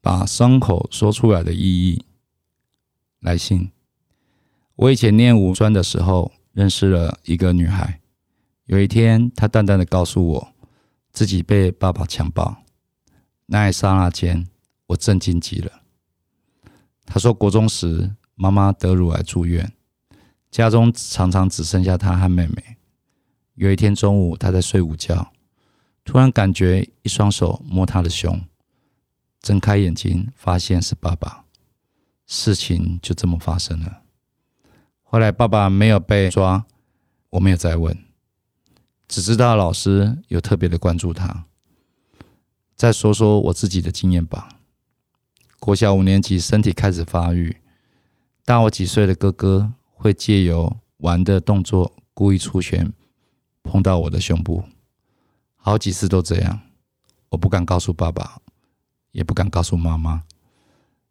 把伤口说出来的意义。来信，我以前念五专的时候，认识了一个女孩。有一天，她淡淡的告诉我，自己被爸爸强暴。那一刹那间，我震惊极了。她说，国中时妈妈得乳癌住院，家中常常只剩下她和妹妹。有一天中午，她在睡午觉，突然感觉一双手摸她的胸，睁开眼睛，发现是爸爸。事情就这么发生了。后来爸爸没有被抓，我没有再问。只知道老师有特别的关注他。再说说我自己的经验吧。国小五年级，身体开始发育，大我几岁的哥哥会借由玩的动作故意出拳，碰到我的胸部，好几次都这样。我不敢告诉爸爸，也不敢告诉妈妈，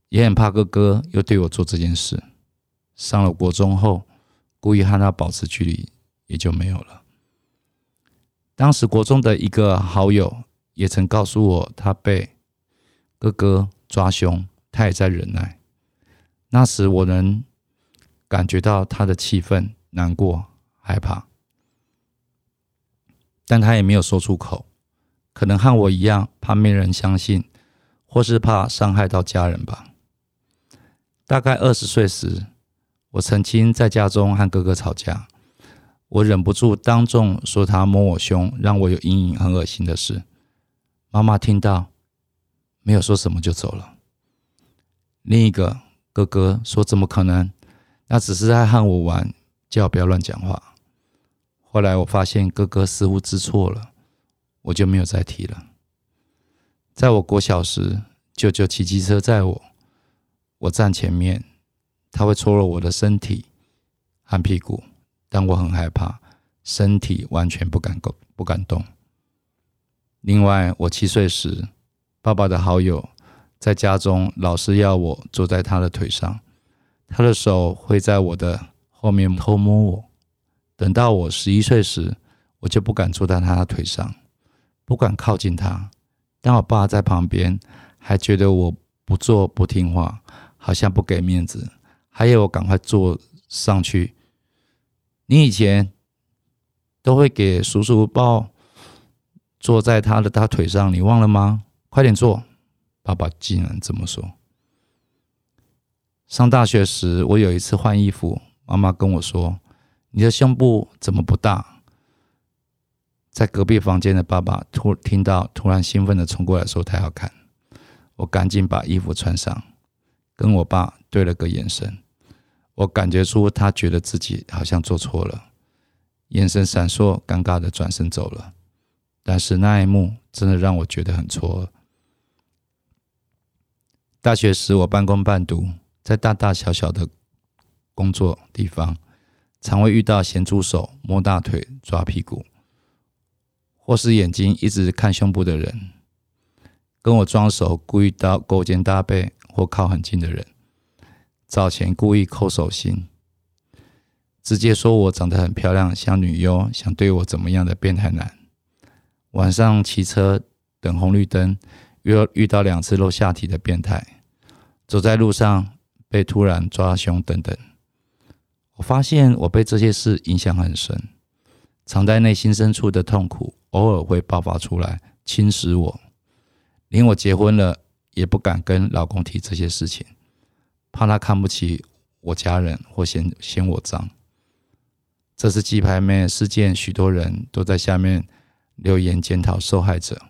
也很怕哥哥又对我做这件事。上了国中后，故意和他保持距离，也就没有了。当时国中的一个好友也曾告诉我，他被哥哥抓胸，他也在忍耐。那时我能感觉到他的气愤、难过、害怕，但他也没有说出口，可能和我一样，怕没人相信，或是怕伤害到家人吧。大概二十岁时，我曾经在家中和哥哥吵架。我忍不住当众说他摸我胸，让我有阴影，很恶心的事。妈妈听到，没有说什么就走了。另一个哥哥说：“怎么可能？那只是在和我玩，叫我不要乱讲话。”后来我发现哥哥似乎知错了，我就没有再提了。在我国小时，舅舅骑机车载我，我站前面，他会搓揉我的身体和屁股。但我很害怕，身体完全不敢动，不敢动。另外，我七岁时，爸爸的好友在家中老是要我坐在他的腿上，他的手会在我的后面偷摸我。等到我十一岁时，我就不敢坐在他的腿上，不敢靠近他。但我爸在旁边，还觉得我不做不听话，好像不给面子，还要我赶快坐上去。你以前都会给叔叔抱，坐在他的大腿上，你忘了吗？快点坐！爸爸竟然这么说。上大学时，我有一次换衣服，妈妈跟我说：“你的胸部怎么不大？”在隔壁房间的爸爸突听到，突然兴奋的冲过来说：“太好看！”我赶紧把衣服穿上，跟我爸对了个眼神。我感觉出他觉得自己好像做错了，眼神闪烁，尴尬的转身走了。但是那一幕真的让我觉得很错愕。大学时我半工半读，在大大小小的工作地方，常会遇到咸猪手摸大腿、抓屁股，或是眼睛一直看胸部的人，跟我装熟，故意到勾肩搭背或靠很近的人。早前故意抠手心，直接说我长得很漂亮，像女优，想对我怎么样的变态男。晚上骑车等红绿灯，遇遇到两次露下体的变态。走在路上被突然抓胸等等。我发现我被这些事影响很深，藏在内心深处的痛苦偶尔会爆发出来，侵蚀我。连我结婚了，也不敢跟老公提这些事情。怕他看不起我家人或嫌嫌我脏。这次鸡排妹事件，许多人都在下面留言检讨受害者，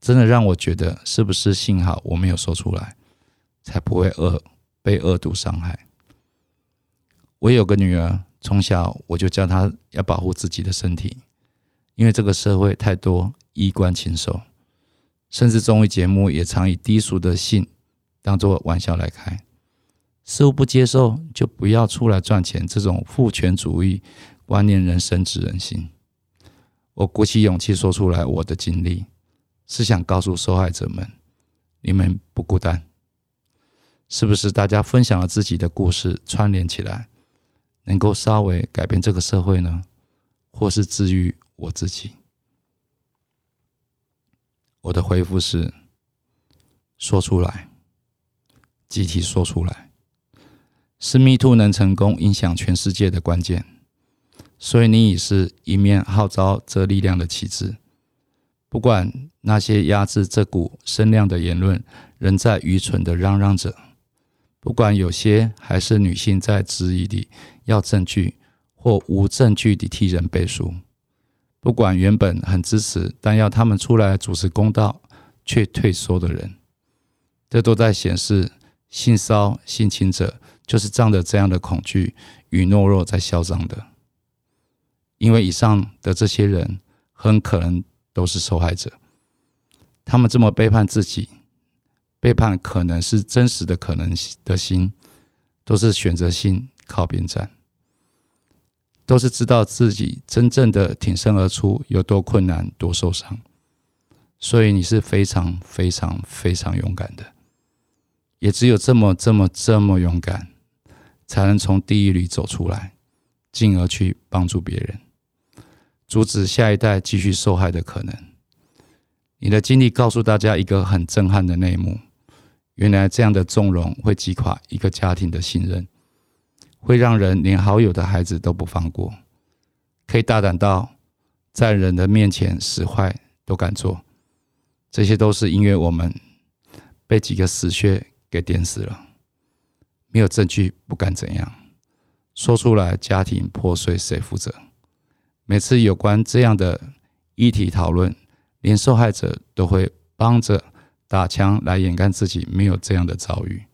真的让我觉得，是不是幸好我没有说出来，才不会恶被恶毒伤害。我有个女儿，从小我就教他要保护自己的身体，因为这个社会太多衣冠禽兽，甚至综艺节目也常以低俗的性当做玩笑来开。似乎不接受就不要出来赚钱，这种父权主义观念人深植人心。我鼓起勇气说出来我的经历，是想告诉受害者们，你们不孤单。是不是大家分享了自己的故事，串联起来，能够稍微改变这个社会呢？或是治愈我自己？我的回复是：说出来，集体说出来，是 Me Too 能成功影响全世界的关键。所以你已是一面号召这力量的旗帜，不管那些压制这股声量的言论仍在愚蠢的嚷嚷着。不管有些还是女性在质疑里要证据或无证据地替人背书，不管原本很支持但要他们出来主持公道却退缩的人，这都在显示性骚性侵者就是仗着这样的恐惧与懦弱在嚣张的。因为以上的这些人很可能都是受害者，他们这么背叛自己。背叛可能是真实的，可能的心都是选择性靠边站，都是知道自己真正的挺身而出有多困难、多受伤，所以你是非常非常非常勇敢的，也只有这么这么这么勇敢，才能从地狱里走出来，进而去帮助别人，阻止下一代继续受害的可能。你的经历告诉大家一个很震撼的内幕。原来这样的纵容会击垮一个家庭的信任，会让人连好友的孩子都不放过，可以大胆到在人的面前使坏都敢做，这些都是因为我们被几个死穴给点死了，没有证据不敢怎样，说出来家庭破碎谁负责？每次有关这样的议题讨论，连受害者都会帮着。打枪来掩盖自己没有这样的遭遇。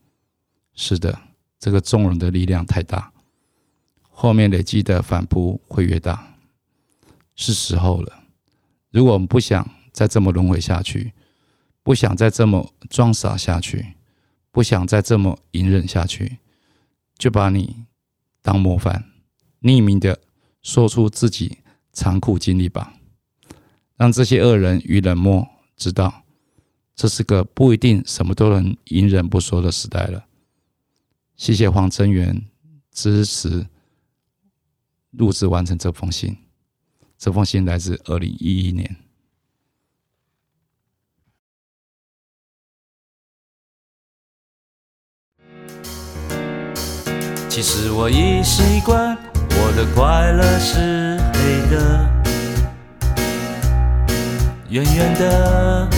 是的，这个纵容的力量太大，后面累积的反扑会越大。是时候了，如果我们不想再这么轮回下去，不想再这么装傻下去，不想再这么隐忍下去，就把你当模范，匿名的说出自己残酷经历吧，让这些恶人与冷漠知道。这是个不一定什么都能隐忍不说的时代了。谢谢黄真源支持录制完成这封信。这封信来自二零一一年。其实我已习惯，我的快乐是黑的，远远的。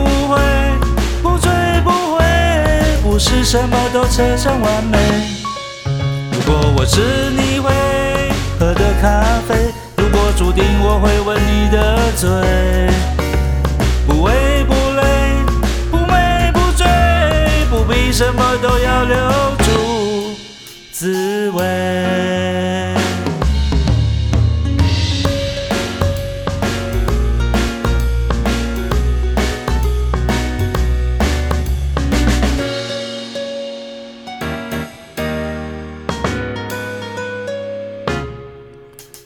是什么都扯上完美。如果我是你会喝的咖啡，如果注定我会吻你的嘴，不为不累，不美不醉，不必什么都要留住滋味。